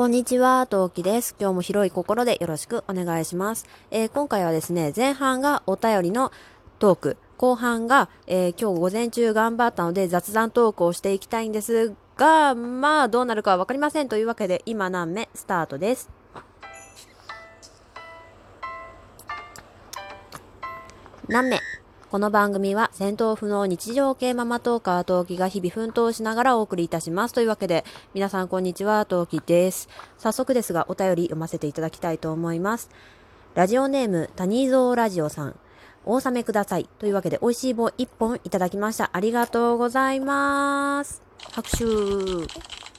こんにちは、トウキです。今日も広い心でよろしくお願いします。えー、今回はですね、前半がお便りのトーク、後半が、えー、今日午前中頑張ったので雑談トークをしていきたいんですが、まあどうなるかはわかりませんというわけで今何目スタートです。何目？この番組は戦闘不能日常系ママトーカー陶器が日々奮闘しながらお送りいたします。というわけで、皆さんこんにちは、陶器です。早速ですが、お便り読ませていただきたいと思います。ラジオネーム、タニーゾーラジオさん。お納めください。というわけで、美味しい棒1本いただきました。ありがとうございます。拍手。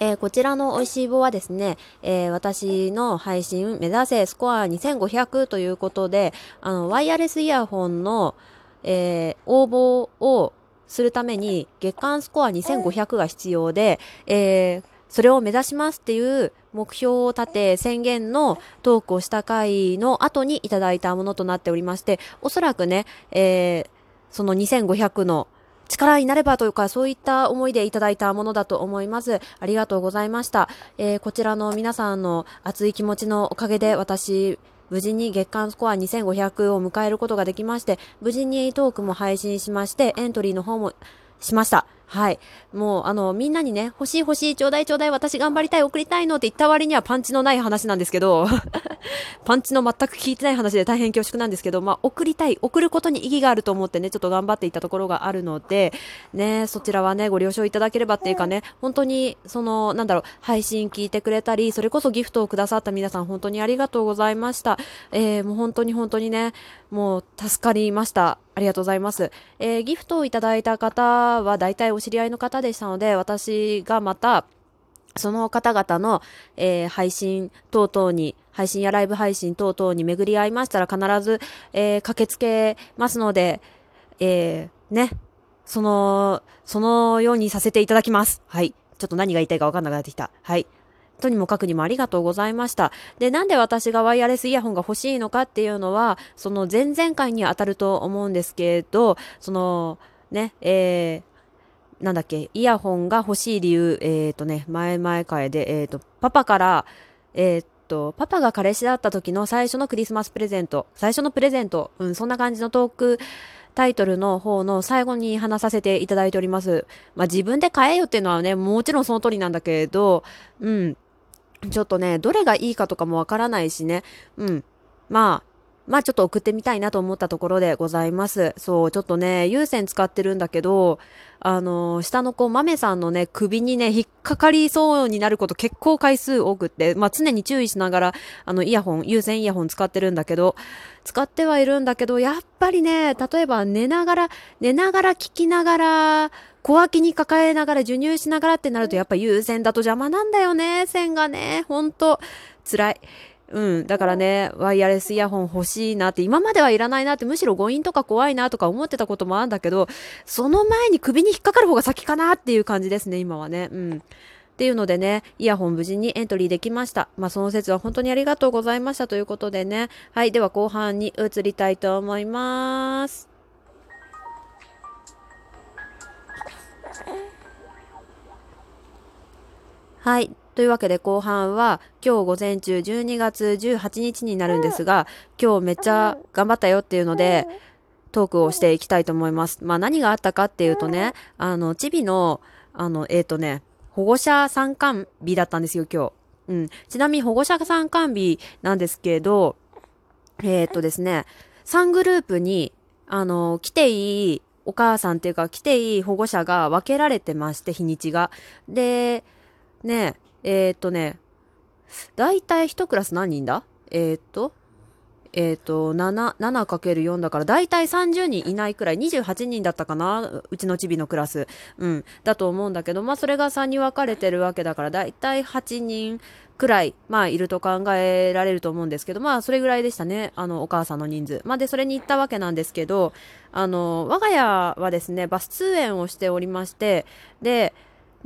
えー、こちらの美味しい棒はですね、えー、私の配信目指せスコア2500ということで、あの、ワイヤレスイヤホンの、えー、応募をするために月間スコア2500が必要で、えー、それを目指しますっていう目標を立て宣言のトークをした回の後にいただいたものとなっておりまして、おそらくね、えー、その2500の力になればというか、そういった思いでいただいたものだと思います。ありがとうございました。えー、こちらの皆さんの熱い気持ちのおかげで私、無事に月間スコア2500を迎えることができまして、無事にトークも配信しまして、エントリーの方もしました。はい。もう、あの、みんなにね、欲しい欲しい、ちょうだいちょうだい、私頑張りたい、送りたいのって言った割にはパンチのない話なんですけど、パンチの全く聞いてない話で大変恐縮なんですけど、まあ、送りたい、送ることに意義があると思ってね、ちょっと頑張っていたところがあるので、ね、そちらはね、ご了承いただければっていうかね、本当に、その、なんだろう、配信聞いてくれたり、それこそギフトをくださった皆さん、本当にありがとうございました。えー、もう本当に本当にね、もう助かりました。ありがとうございます。えー、ギフトをいただいた方は大体お知り合いの方でしたので、私がまた、その方々の、えー、配信等々に、配信やライブ配信等々に巡り合いましたら必ず、えー、駆けつけますので、えー、ね、その、そのようにさせていただきます。はい。ちょっと何が言いたいかわかんなくなってきた。はい。とにもかくにもありがとうございました。で、なんで私がワイヤレスイヤホンが欲しいのかっていうのは、その前々回に当たると思うんですけど、その、ね、えー、なんだっけ、イヤホンが欲しい理由、えっ、ー、とね、前々回で、えっ、ー、と、パパから、えっ、ー、と、パパが彼氏だった時の最初のクリスマスプレゼント、最初のプレゼント、うん、そんな感じのトークタイトルの方の最後に話させていただいております。まあ、自分で買えよっていうのはね、もちろんその通りなんだけど、うん、ちょっとね、どれがいいかとかもわからないしね。うん。まあ、まあちょっと送ってみたいなと思ったところでございます。そう、ちょっとね、有線使ってるんだけど、あの、下の子、豆さんのね、首にね、引っかかりそうになること結構回数多くって、まあ常に注意しながら、あの、イヤホン、有線イヤホン使ってるんだけど、使ってはいるんだけど、やっぱりね、例えば寝ながら、寝ながら聞きながら、小脇に抱えながら授乳しながらってなるとやっぱ優先だと邪魔なんだよね、線がね。ほんと、辛い。うん。だからね、ワイヤレスイヤホン欲しいなって、今まではいらないなって、むしろ誤飲とか怖いなとか思ってたこともあるんだけど、その前に首に引っかかる方が先かなっていう感じですね、今はね。うん。っていうのでね、イヤホン無事にエントリーできました。まあ、その説は本当にありがとうございましたということでね。はい。では後半に移りたいと思います。はい。というわけで後半は今日午前中12月18日になるんですが、今日めっちゃ頑張ったよっていうので、トークをしていきたいと思います。まあ何があったかっていうとね、あの、チビの、あの、えっ、ー、とね、保護者参観日だったんですよ、今日。うん。ちなみに保護者参観日なんですけど、えっ、ー、とですね、3グループに、あの、来ていいお母さんっていうか来ていい保護者が分けられてまして、日にちが。で、ねえ、ー、っとね、だいたい1クラス何人だ？えー、っと、えっ、と、7、7×4 だから、だいたい30人いないくらい、28人だったかな？うちのチビのクラス。うん。だと思うんだけど、まあ、それが3に分かれてるわけだから、だいたい8人くらい、まあ、いると考えられると思うんですけど、まあ、それぐらいでしたね。あの、お母さんの人数。まあ、で、それに行ったわけなんですけど、あの、我が家はですね、バス通園をしておりまして、で、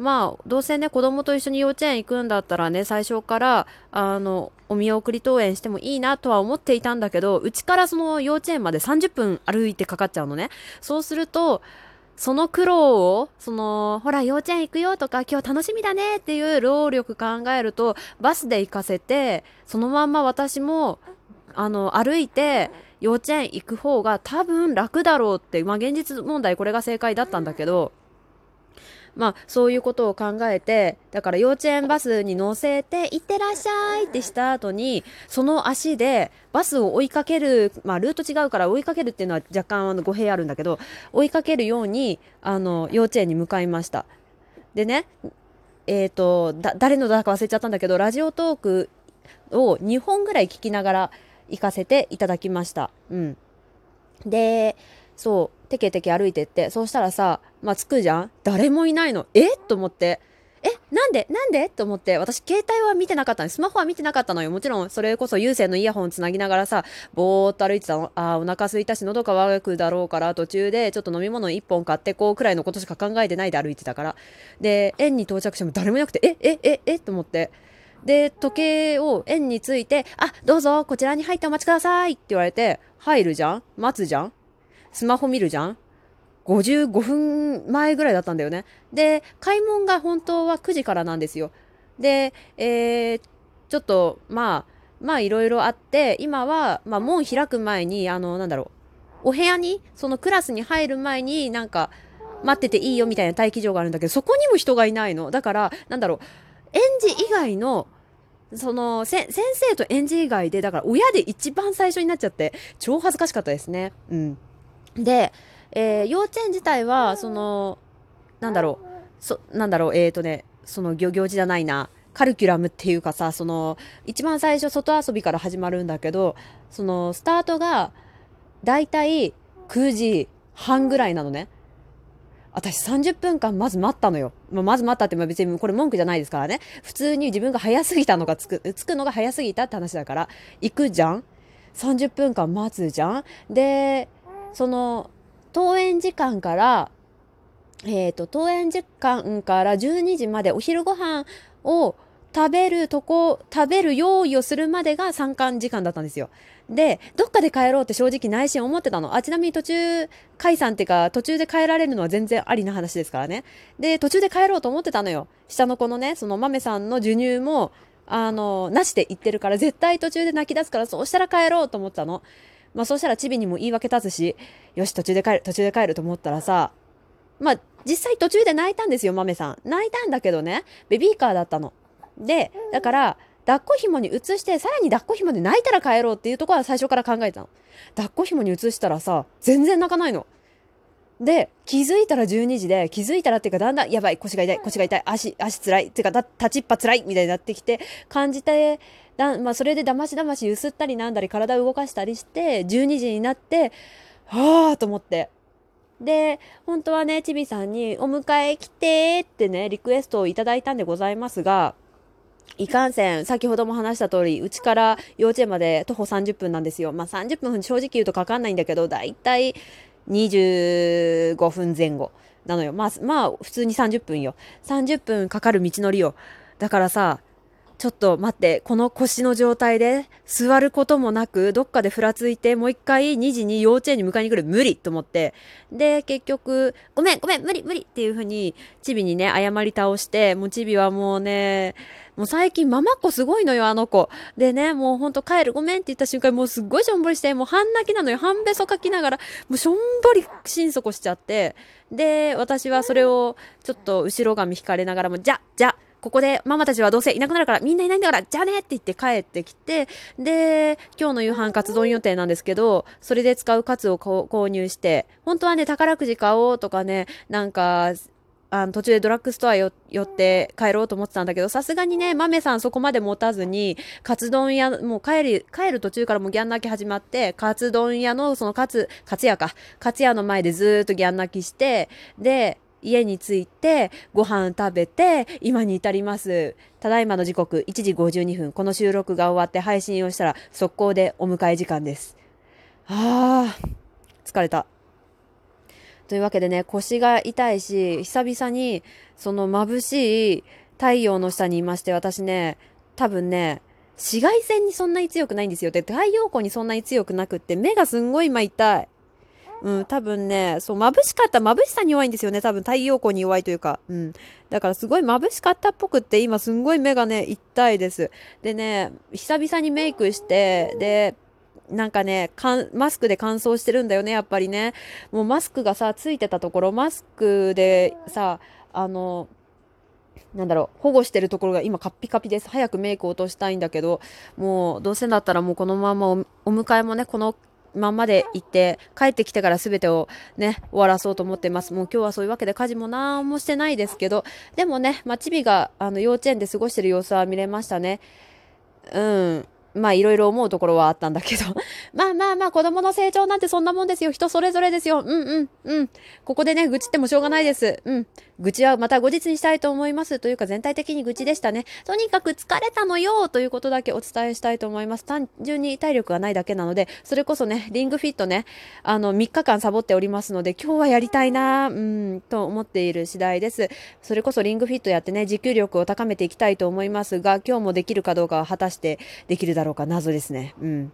まあ、どうせね、子供と一緒に幼稚園行くんだったらね、最初から、あの、お見送り登園してもいいなとは思っていたんだけど、うちからその幼稚園まで30分歩いてかかっちゃうのね。そうすると、その苦労を、その、ほら、幼稚園行くよとか、今日楽しみだねっていう労力考えると、バスで行かせて、そのまんま私も、あの、歩いて、幼稚園行く方が多分楽だろうって、まあ現実問題これが正解だったんだけど、まあ、そういうことを考えて、だから幼稚園バスに乗せて、行ってらっしゃいってした後に、その足でバスを追いかける、まあ、ルート違うから追いかけるっていうのは若干あの語弊あるんだけど、追いかけるように、あの、幼稚園に向かいました。でね、えっ、ー、と、だ、誰のだか忘れちゃったんだけど、ラジオトークを2本ぐらい聞きながら行かせていただきました。うん。で、そう、てけてけ歩いてって、そうしたらさ、まあ、着くじゃん。誰もいないの。え？と思って。え？なんで？なんで？と思って、私携帯は見てなかったの。スマホは見てなかったのよ。もちろん、それこそ有線のイヤホンつなぎながらさ、ぼーっと歩いてたの。あー、お腹空いたし、喉乾くだろうから、途中でちょっと飲み物1本買ってこうくらいのことしか考えてないで歩いてたから。で、園に到着しても誰もいなくて、え、え、え、え、と思って。で、時計を園について、あ、どうぞ、こちらに入ってお待ちくださいって言われて、入るじゃん？待つじゃん？スマホ見るじゃん？55分前ぐらいだったんだよね。で、開門が本当は9時からなんですよ。で、えー、ちょっと、まあ、まあいろいろあって、今は、まあ門開く前に、あの、なんだろう、お部屋に、そのクラスに入る前になんか、待ってていいよみたいな待機場があるんだけど、そこにも人がいないの。だから、なんだろう、園児以外の、その、先生と園児以外で、だから親で一番最初になっちゃって、超恥ずかしかったですね。うん。で、えー、幼稚園自体は、その、なんだろう、そ、なんだろう、えっ、ー、とね、その行行事じゃないな、カルキュラムっていうかさ、その、一番最初外遊びから始まるんだけど、その、スタートが、だいたい9時半ぐらいなのね。私30分間まず待ったのよ。まあ、まず待ったって別にこれ文句じゃないですからね。普通に自分が早すぎたのがつく、つくのが早すぎたって話だから、行くじゃん ?30 分間待つじゃんで、その、登園時間から、えっ、ー、と、登園時間から12時までお昼ご飯を食べるとこ、食べる用意をするまでが参観時間だったんですよ。で、どっかで帰ろうって正直内心思ってたの。あ、ちなみに途中解散っていうか、途中で帰られるのは全然ありな話ですからね。で、途中で帰ろうと思ってたのよ。下の子のね、その豆さんの授乳も、あの、なしで行ってるから、絶対途中で泣き出すから、そうしたら帰ろうと思ったの。まあそうしたらチビにも言い訳立つし、よし、途中で帰る、途中で帰ると思ったらさ、まあ実際途中で泣いたんですよ、豆さん。泣いたんだけどね、ベビーカーだったの。で、だから、抱っこ紐に移して、さらに抱っこ紐で泣いたら帰ろうっていうとこは最初から考えたの。抱っこ紐に移したらさ、全然泣かないの。で、気づいたら12時で、気づいたらっていうか、だんだん、やばい、腰が痛い、腰が痛い、足、足つらい、っていうか、立ちっぱつらい、みたいになってきて、感じて、だまあ、それでだましだましゆすったりなんだり、体を動かしたりして、12時になって、はぁと思って。で、本当はね、ちびさんに、お迎え来てってね、リクエストをいただいたんでございますが、いかんせん、先ほども話した通り、うちから幼稚園まで徒歩30分なんですよ。まあ30分正直言うとかかんないんだけど、だいたい25分前後なのよ。まあ、まあ、普通に30分よ。30分かかる道のりよ。だからさ、ちょっと待って、この腰の状態で座ることもなく、どっかでふらついて、もう一回2時に幼稚園に迎えに来る。無理と思って。で、結局、ごめん、ごめん、無理、無理っていう風に、チビにね、謝り倒して、もうチビはもうね、もう最近ママっ子すごいのよ、あの子。でね、もうほんと帰る、ごめんって言った瞬間、もうすっごいしょんぼりして、もう半泣きなのよ。半べそかきながら、もうしょんぼり心底しちゃって。で、私はそれをちょっと後ろ髪引かれながらも、じゃ、じゃ、ここでママたちはどうせいなくなるからみんないないんだからじゃあねって言って帰ってきてで今日の夕飯カツ丼予定なんですけどそれで使うカツを購入して本当はね宝くじ買おうとかねなんかあの途中でドラッグストア寄って帰ろうと思ってたんだけど、さすがにね、豆さんそこまで持たずに、カツ丼屋、もう帰り、帰る途中からもうギャン泣き始まって、カツ丼屋のそのカツ、カツ屋か、カツ屋の前でずーっとギャン泣きして、で、家に着いてご飯食べて今に至ります。ただいまの時刻1時52分。この収録が終わって配信をしたら速攻でお迎え時間です。ああ、疲れた。というわけでね、腰が痛いし、久々にその眩しい太陽の下にいまして、私ね、多分ね、紫外線にそんなに強くないんですよ。で、太陽光にそんなに強くなくって、目がすんごい今痛い。うん、多分ね、そう、眩しかった、眩しさに弱いんですよね。多分太陽光に弱いというか。うん。だからすごい眩しかったっぽくって、今すんごい目がね、痛いです。でね、久々にメイクして、で、なんかね、マスクで乾燥してるんだよね、やっぱりね。もうマスクがさ、ついてたところ、マスクでさ、あの、なんだろう、保護してるところが今カッピカピです。早くメイク落としたいんだけど、もうどうせだったらもうこのままお迎えもね、このまんまで行って、帰ってきてから全てをね、終わらそうと思ってます。もう今日はそういうわけで家事も何もしてないですけど、でもね、まあ、チビがあの幼稚園で過ごしてる様子は見れましたね。うん。まあいろいろ思うところはあったんだけど まあまあまあ子供の成長なんてそんなもんですよ。人それぞれですよ。うんうんうん。ここでね、愚痴ってもしょうがないです。うん。愚痴はまた後日にしたいと思います。というか全体的に愚痴でしたね。とにかく疲れたのよということだけお伝えしたいと思います。単純に体力がないだけなので、それこそね、リングフィットね、あの3日間サボっておりますので、今日はやりたいなうん、と思っている次第です。それこそリングフィットやってね、持久力を高めていきたいと思いますが、今日もできるかどうかは果たしてできるだろうか謎ですね。うん。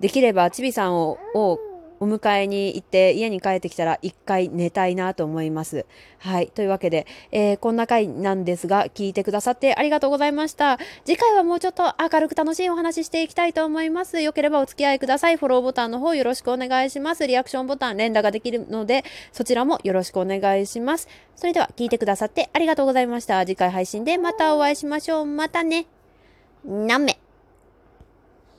できれば、ちびさんを、をお迎えに行って家に帰ってきたら一回寝たいなと思います。はい。というわけで、えー、こんな回なんですが、聞いてくださってありがとうございました。次回はもうちょっと明るく楽しいお話ししていきたいと思います。よければお付き合いください。フォローボタンの方よろしくお願いします。リアクションボタン連打ができるので、そちらもよろしくお願いします。それでは聞いてくださってありがとうございました。次回配信でまたお会いしましょう。またね。なめ。